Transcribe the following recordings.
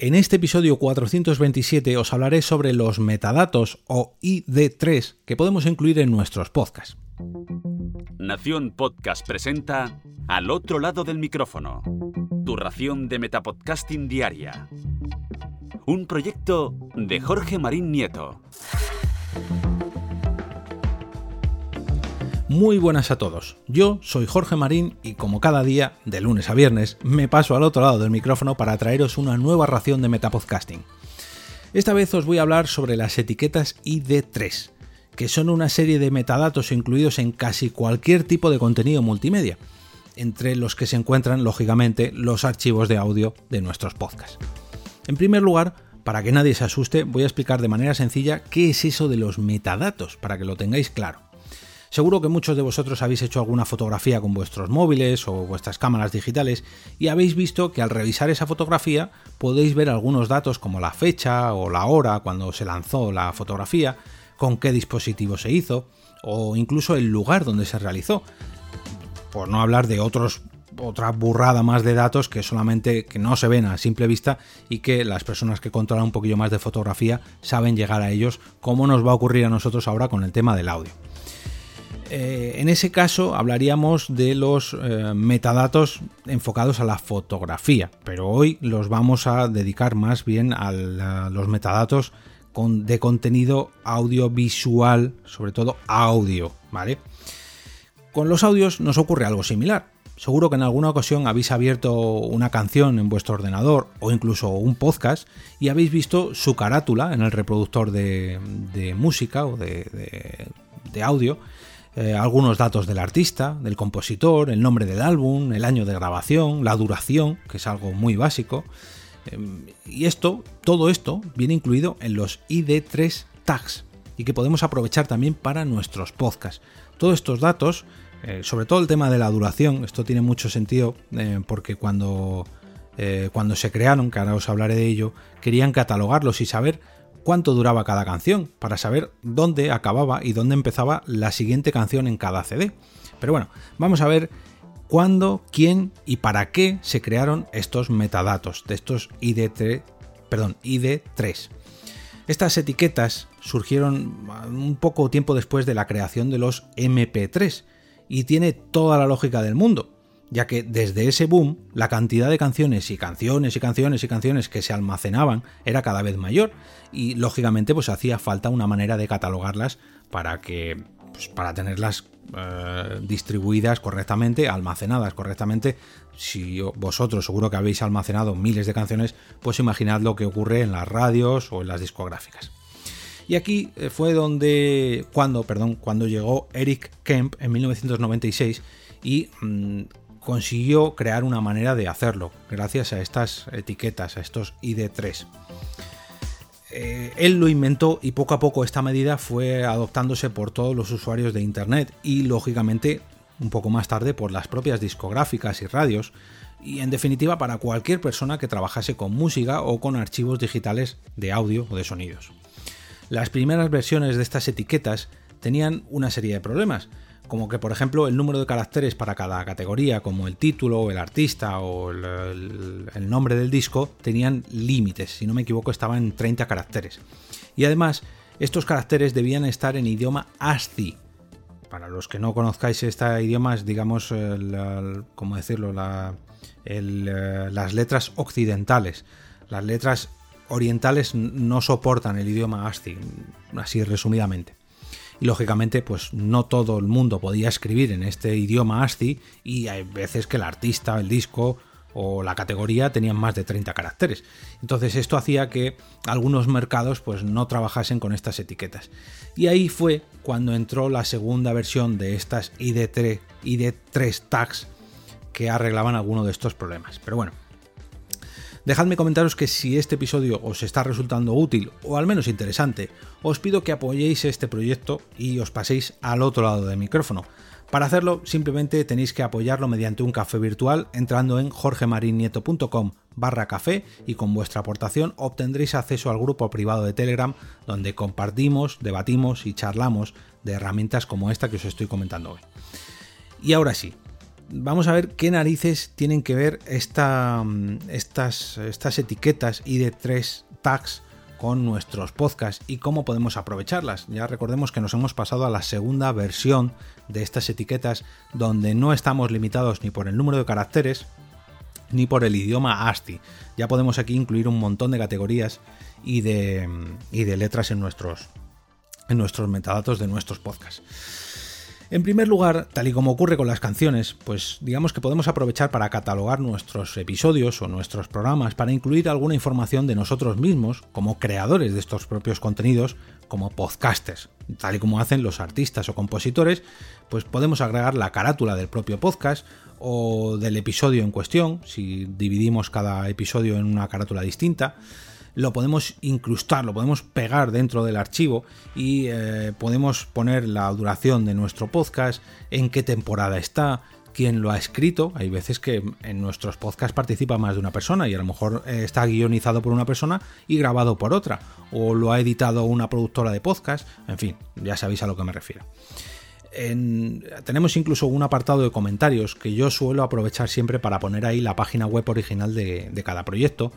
En este episodio 427 os hablaré sobre los metadatos o ID3 que podemos incluir en nuestros podcasts. Nación Podcast presenta Al otro lado del micrófono, tu ración de Metapodcasting diaria. Un proyecto de Jorge Marín Nieto. Muy buenas a todos. Yo soy Jorge Marín y como cada día, de lunes a viernes, me paso al otro lado del micrófono para traeros una nueva ración de Metapodcasting. Esta vez os voy a hablar sobre las etiquetas ID3, que son una serie de metadatos incluidos en casi cualquier tipo de contenido multimedia, entre los que se encuentran, lógicamente, los archivos de audio de nuestros podcasts. En primer lugar, para que nadie se asuste, voy a explicar de manera sencilla qué es eso de los metadatos, para que lo tengáis claro. Seguro que muchos de vosotros habéis hecho alguna fotografía con vuestros móviles o vuestras cámaras digitales y habéis visto que al revisar esa fotografía podéis ver algunos datos como la fecha o la hora cuando se lanzó la fotografía, con qué dispositivo se hizo o incluso el lugar donde se realizó. Por no hablar de otros otra burrada más de datos que solamente que no se ven a simple vista y que las personas que controlan un poquillo más de fotografía saben llegar a ellos, como nos va a ocurrir a nosotros ahora con el tema del audio. Eh, en ese caso hablaríamos de los eh, metadatos enfocados a la fotografía, pero hoy los vamos a dedicar más bien a, los metadatos de contenido audiovisual, sobre todo audio, ¿vale? Con los audios nos ocurre algo similar. Seguro que en alguna ocasión habéis abierto una canción en vuestro ordenador o incluso un podcast y habéis visto su carátula en el reproductor de, música o de audio eh, algunos datos del artista, del compositor, el nombre del álbum, el año de grabación, la duración, que es algo muy básico. Em, y esto, todo esto, viene incluido en los ID3 tags y que podemos aprovechar también para nuestros podcasts. Todos estos datos, eh, sobre todo el tema de la duración, esto tiene mucho sentido eh, porque cuando, cuando se crearon, que ahora os hablaré de ello, querían catalogarlos y saber cuánto duraba cada canción, para saber dónde acababa y dónde empezaba la siguiente canción en cada CD. Pero bueno, vamos a ver cuándo, quién y para qué se crearon estos metadatos de estos ID3, perdón, ID3. Estas etiquetas surgieron un poco tiempo después de la creación de los MP3 y tiene toda la lógica del mundo ya que desde ese boom la cantidad de canciones y canciones y canciones y canciones que se almacenaban era cada vez mayor y lógicamente pues hacía falta una manera de catalogarlas para que pues, para tenerlas eh, distribuidas correctamente, almacenadas correctamente. Si vosotros seguro que habéis almacenado miles de canciones, pues imaginad lo que ocurre en las radios o en las discográficas. Y aquí eh, fue donde, cuando, perdón, cuando llegó Eric Kemp en 1996 y consiguió crear una manera de hacerlo, gracias a estas etiquetas, a estos ID3. Eh, él lo inventó y poco a poco esta medida fue adoptándose por todos los usuarios de Internet y lógicamente un poco más tarde por las propias discográficas y radios y en definitiva para cualquier persona que trabajase con música o con archivos digitales de audio o de sonidos. Las primeras versiones de estas etiquetas tenían una serie de problemas, como que por ejemplo el número de caracteres para cada categoría, como el título, el artista o el, nombre del disco, tenían límites, si no me equivoco estaban en 30 caracteres. Y además, estos caracteres debían estar en idioma ASCII. Para los que no conozcáis este idioma, es digamos, ¿cómo decirlo? Eh, las letras occidentales. Las letras orientales no soportan el idioma ASCII, así resumidamente y lógicamente pues no todo el mundo podía escribir en este idioma ASCII y hay veces que el artista, el disco o la categoría tenían más de 30 caracteres. Entonces esto hacía que algunos mercados pues no trabajasen con estas etiquetas. Y ahí fue cuando entró la segunda versión de estas ID3, ID3 tags que arreglaban alguno de estos problemas. Pero bueno, Dejadme comentaros que si este episodio os está resultando útil o al menos interesante, os pido que apoyéis este proyecto y os paséis al otro lado del micrófono. Para hacerlo, simplemente tenéis que apoyarlo mediante un café virtual entrando en jorgemarinieto.com barra café y con vuestra aportación obtendréis acceso al grupo privado de Telegram donde compartimos, debatimos y charlamos de herramientas como esta que os estoy comentando hoy. Y ahora sí, vamos a ver qué narices tienen que ver esta, estas, estas etiquetas ID3 tags con nuestros podcasts y cómo podemos aprovecharlas. Ya recordemos que nos hemos pasado a la segunda versión de estas etiquetas donde no estamos limitados ni por el número de caracteres ni por el idioma ASCII. Ya podemos aquí incluir un montón de categorías y de, y de letras en nuestros, en nuestros metadatos de nuestros podcasts. En primer lugar, tal y como ocurre con las canciones, pues digamos que podemos aprovechar para catalogar nuestros episodios o nuestros programas para incluir alguna información de nosotros mismos como creadores de estos propios contenidos, como podcasters. Tal y como hacen los artistas o compositores, pues podemos agregar la carátula del propio podcast o del episodio en cuestión, si dividimos cada episodio en una carátula distinta lo podemos incrustar, lo podemos pegar dentro del archivo y eh, podemos poner la duración de nuestro podcast, en qué temporada está, quién lo ha escrito. Hay veces que en nuestros podcasts participa más de una persona y a lo mejor eh, está guionizado por una persona y grabado por otra, o lo ha editado una productora de podcast, en fin, ya sabéis a lo que me refiero. tenemos incluso un apartado de comentarios que yo suelo aprovechar siempre para poner ahí la página web original de cada proyecto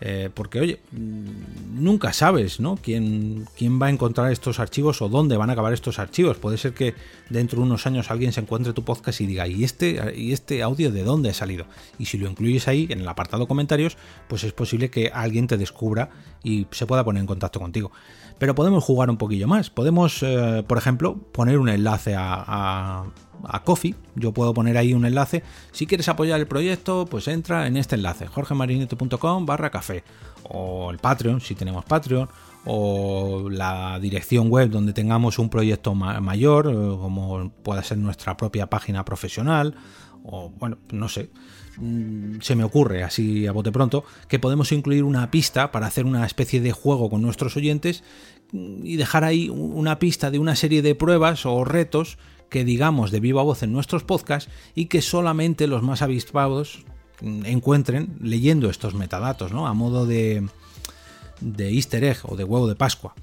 eh, porque, oye, nunca sabes, ¿no? ¿Quién, quién va a encontrar estos archivos o dónde van a acabar estos archivos. Puede ser que dentro de unos años alguien se encuentre tu podcast y diga, ¿y este, ¿y este audio de dónde ha salido? Y si lo incluyes ahí en el apartado comentarios, pues es posible que alguien te descubra y se pueda poner en contacto contigo. Pero podemos jugar un poquillo más. Podemos, eh, por ejemplo, poner un enlace a Coffee. Yo puedo poner ahí un enlace. Si quieres apoyar el proyecto, pues entra en este enlace, jorgemarineto.com barra café. O el Patreon, si tenemos Patreon. O la dirección web donde tengamos un proyecto mayor, eh, como pueda ser nuestra propia página profesional. O bueno, no sé mm, se me ocurre así a bote pronto que podemos incluir una pista para hacer una especie de juego con nuestros oyentes mm, y dejar ahí una pista de una serie de pruebas o retos que digamos de viva voz en nuestros podcasts y que solamente los más avispados encuentren leyendo estos metadatos, ¿no? A modo de, de easter egg o de huevo de Pascua.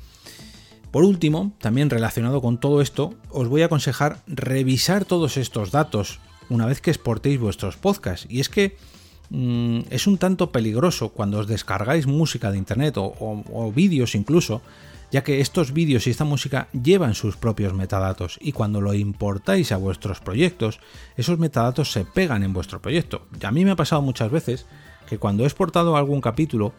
Por último, también relacionado con todo esto, os voy a aconsejar revisar todos estos datos una vez que exportéis vuestros podcasts. Y es que mm, es un tanto peligroso cuando os descargáis música de internet o vídeos incluso ya que estos vídeos y esta música llevan sus propios metadatos y cuando lo importáis a vuestros proyectos, esos metadatos se pegan en vuestro proyecto. A mí me ha pasado muchas veces que cuando he exportado algún capítulo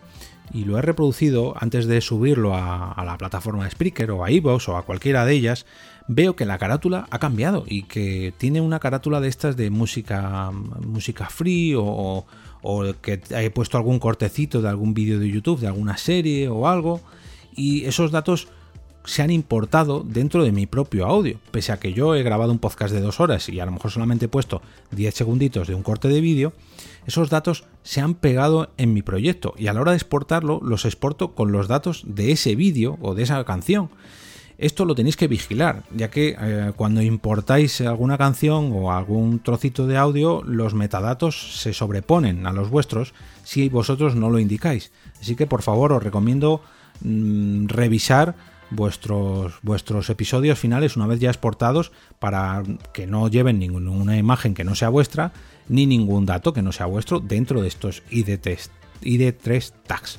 y lo he reproducido antes de subirlo a, la plataforma de Spreaker o a iVoox o a cualquiera de ellas, veo que la carátula ha cambiado y que tiene una carátula de estas de música, música free o, o que he puesto algún cortecito de algún vídeo de YouTube, de alguna serie o algo y esos datos se han importado dentro de mi propio audio, pese a que yo he grabado un podcast de dos horas y a lo mejor solamente he puesto 10 segunditos de un corte de vídeo, esos datos se han pegado en mi proyecto y a la hora de exportarlo los exporto con los datos de ese vídeo o de esa canción. Esto lo tenéis que vigilar, ya que eh, cuando importáis alguna canción o algún trocito de audio, los metadatos se sobreponen a los vuestros si vosotros no lo indicáis. Así que por favor os recomiendo Mm, revisar vuestros, vuestros episodios finales una vez ya exportados para que no lleven ninguna imagen que no sea vuestra ni ningún dato que no sea vuestro dentro de estos ID3, ID3 tags.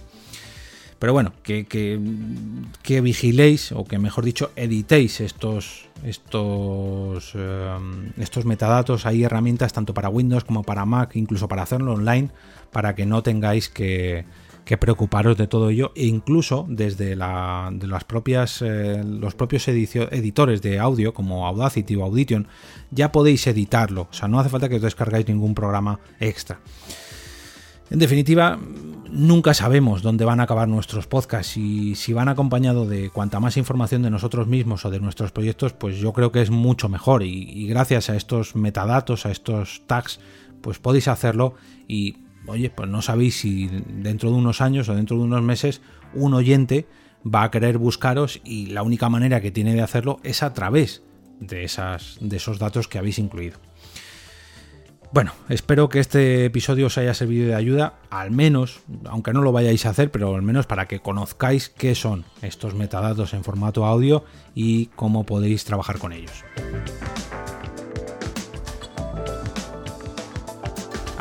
Pero bueno, que, que, vigiléis o que mejor dicho editéis estos, estos, eh, estos metadatos. Hay herramientas tanto para Windows como para Mac, incluso para hacerlo online, para que no tengáis que, que preocuparos de todo ello e incluso desde la, de las propias, eh, los propios editores de audio como Audacity o Audition ya podéis editarlo, o sea, no hace falta que os descargáis ningún programa extra. En definitiva, nunca sabemos dónde van a acabar nuestros podcasts. Y si van acompañados de cuanta más información de nosotros mismos o de nuestros proyectos, pues yo creo que es mucho mejor. Y, y gracias a estos metadatos, a estos tags, pues podéis hacerlo y oye, pues no sabéis si dentro de unos años o dentro de unos meses un oyente va a querer buscaros y la única manera que tiene de hacerlo es a través de, esas, de esos datos que habéis incluido. Bueno, espero que este episodio os haya servido de ayuda, al menos, aunque no lo vayáis a hacer, pero al menos para que conozcáis qué son estos metadatos en formato audio y cómo podéis trabajar con ellos.